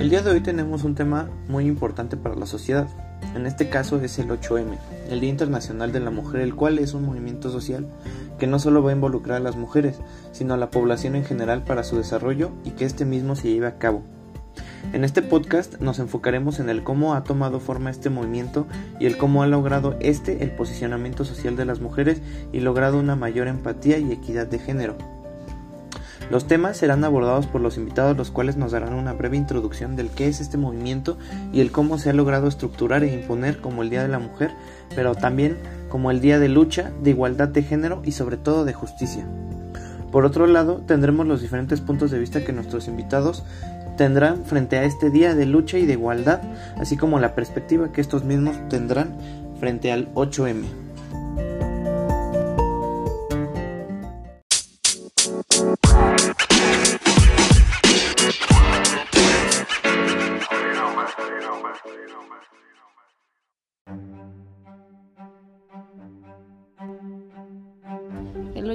El día de hoy tenemos un tema muy importante para la sociedad. En este caso es el 8M, el Día Internacional de la Mujer, el cual es un movimiento social que no solo va a involucrar a las mujeres, sino a la población en general para su desarrollo y que este mismo se lleve a cabo. En este podcast nos enfocaremos en el cómo ha tomado forma este movimiento y el cómo ha logrado este el posicionamiento social de las mujeres y logrado una mayor empatía y equidad de género. Los temas serán abordados por los invitados, los cuales nos darán una breve introducción del qué es este movimiento y el cómo se ha logrado estructurar e imponer como el Día de la Mujer, pero también como el Día de lucha, de igualdad de género y sobre todo de justicia. Por otro lado, tendremos los diferentes puntos de vista que nuestros invitados tendrán frente a este día de lucha y de igualdad, así como la perspectiva que estos mismos tendrán frente al 8M.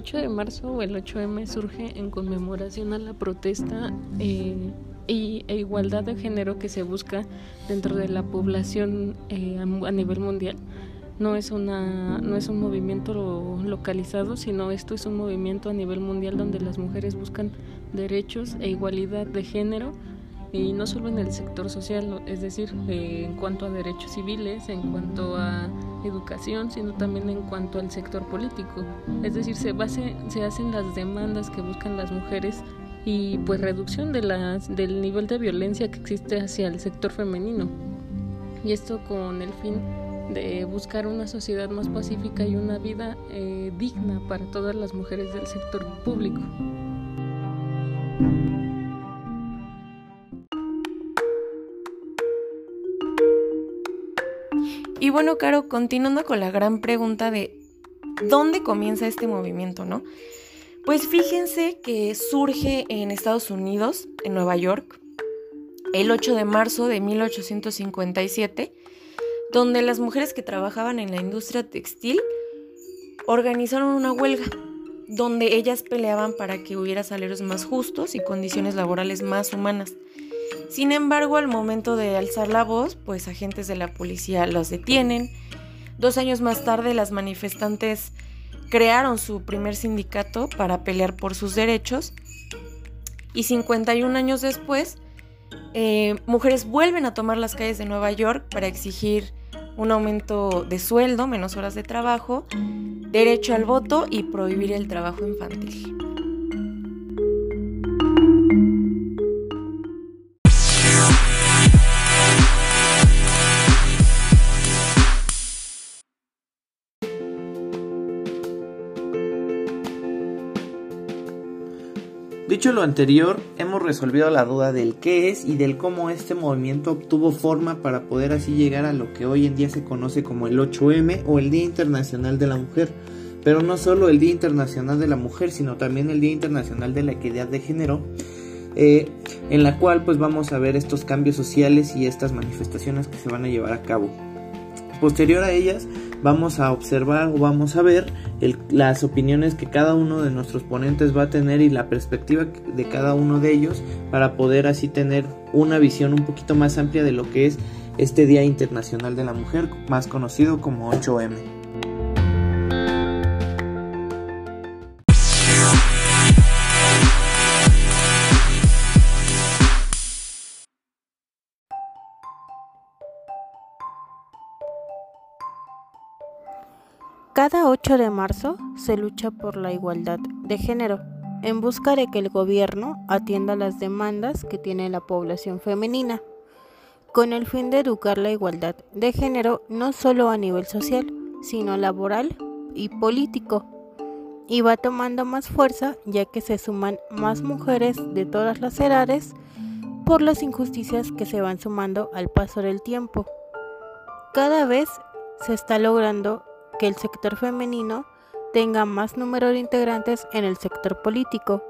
8 de marzo o el 8M surge en conmemoración a la protesta eh, y, e igualdad de género que se busca dentro de la población eh, a, nivel mundial. No es, una, no es un movimiento localizado, sino esto es un movimiento a nivel mundial donde las mujeres buscan derechos e igualdad de género y no solo en el sector social, es decir, eh, en cuanto a derechos civiles, en cuanto a educación, sino también en cuanto al sector político. Es decir, se, base, se hacen las demandas que buscan las mujeres y pues reducción de las, del nivel de violencia que existe hacia el sector femenino. Y esto con el fin de buscar una sociedad más pacífica y una vida eh, digna para todas las mujeres del sector público. Y bueno, Caro, continuando con la gran pregunta de dónde comienza este movimiento, ¿no? Pues fíjense que surge en Estados Unidos, en Nueva York, el 8 de marzo de 1857, donde las mujeres que trabajaban en la industria textil organizaron una huelga, donde ellas peleaban para que hubiera salarios más justos y condiciones laborales más humanas. Sin embargo, al momento de alzar la voz, pues agentes de la policía los detienen. Dos años más tarde, las manifestantes crearon su primer sindicato para pelear por sus derechos. Y 51 años después, eh, mujeres vuelven a tomar las calles de Nueva York para exigir un aumento de sueldo, menos horas de trabajo, derecho al voto y prohibir el trabajo infantil. Dicho lo anterior, hemos resolvido la duda del qué es y del cómo este movimiento obtuvo forma para poder así llegar a lo que hoy en día se conoce como el 8M o el Día Internacional de la Mujer. Pero no solo el Día Internacional de la Mujer, sino también el Día Internacional de la Equidad de Género, eh, en la cual pues vamos a ver estos cambios sociales y estas manifestaciones que se van a llevar a cabo. Posterior a ellas vamos a observar o vamos a ver las opiniones que cada uno de nuestros ponentes va a tener y la perspectiva de cada uno de ellos para poder así tener una visión un poquito más amplia de lo que es este Día Internacional de la Mujer, más conocido como 8M. Cada 8 de marzo se lucha por la igualdad de género, en busca de que el gobierno atienda las demandas que tiene la población femenina, con el fin de educar la igualdad de género no solo a nivel social, sino laboral y político. Y va tomando más fuerza ya que se suman más mujeres de todas las edades por las injusticias que se van sumando al paso del tiempo. Cada vez se está logrando que el sector femenino tenga más número de integrantes en el sector político.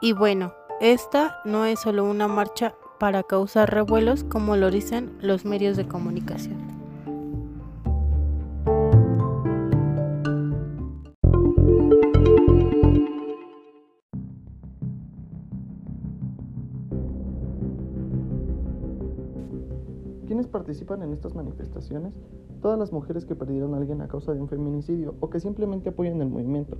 Y bueno, esta no es solo una marcha para causar revuelos como lo dicen los medios de comunicación. Participan en estas manifestaciones? Todas las mujeres que perdieron a alguien a causa de un feminicidio o que simplemente apoyan el movimiento.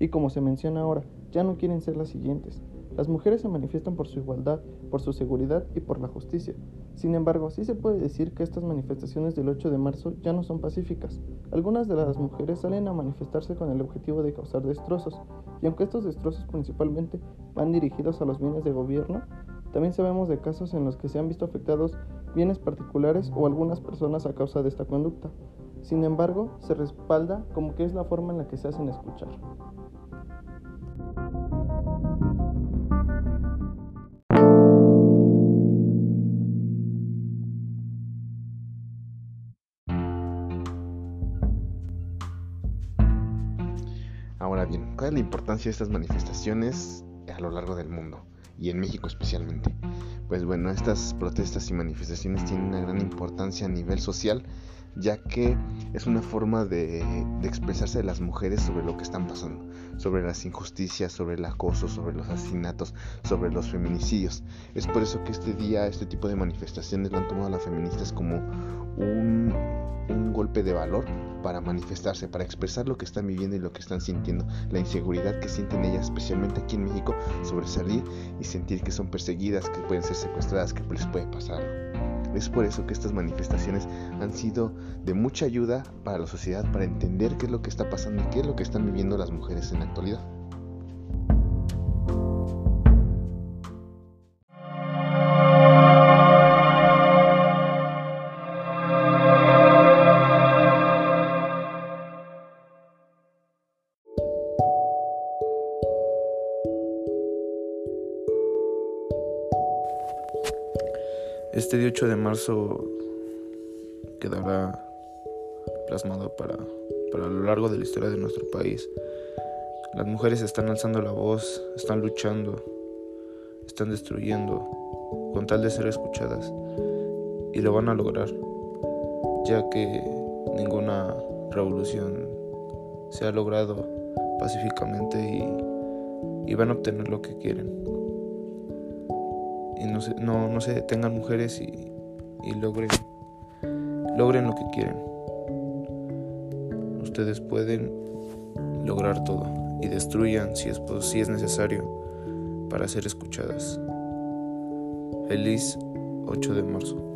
Y como se menciona ahora, ya no quieren ser las siguientes. Las mujeres se manifiestan por su igualdad, por su seguridad y por la justicia. Sin embargo, sí se puede decir que estas manifestaciones del 8 de marzo ya no son pacíficas. Algunas de las mujeres salen a manifestarse con el objetivo de causar destrozos, y aunque estos destrozos principalmente van dirigidos a los bienes de gobierno, también sabemos de casos en los que se han visto afectados bienes particulares o algunas personas a causa de esta conducta. Sin embargo, se respalda como que es la forma en la que se hacen escuchar. Ahora bien, ¿cuál es la importancia de estas manifestaciones a lo largo del mundo y en México especialmente? Pues bueno, estas protestas y manifestaciones tienen una gran importancia a nivel social, ya que es una forma de, expresarse de las mujeres sobre lo que están pasando, sobre las injusticias, sobre el acoso, sobre los asesinatos, sobre los feminicidios. Es por eso que este día, este tipo de manifestaciones lo han tomado las feministas como un, un golpe de valor para manifestarse, para expresar lo que están viviendo y lo que están sintiendo, la inseguridad que sienten ellas, especialmente aquí en México, sobre salir y sentir que son perseguidas, que pueden ser secuestradas, que les puede pasar. Es por eso que estas manifestaciones han sido de mucha ayuda para la sociedad, para entender qué es lo que está pasando y qué es lo que están viviendo las mujeres en la actualidad. Este 18 de marzo quedará plasmado para, para lo largo de la historia de nuestro país. Las mujeres están alzando la voz, están luchando, están destruyendo con tal de ser escuchadas y lo van a lograr, ya que ninguna revolución se ha logrado pacíficamente y, y van a obtener lo que quieren y no se, no, no se detengan mujeres y, y logren, logren lo que quieren. Ustedes pueden lograr todo y destruyan si es, si es necesario para ser escuchadas. Feliz 8 de marzo.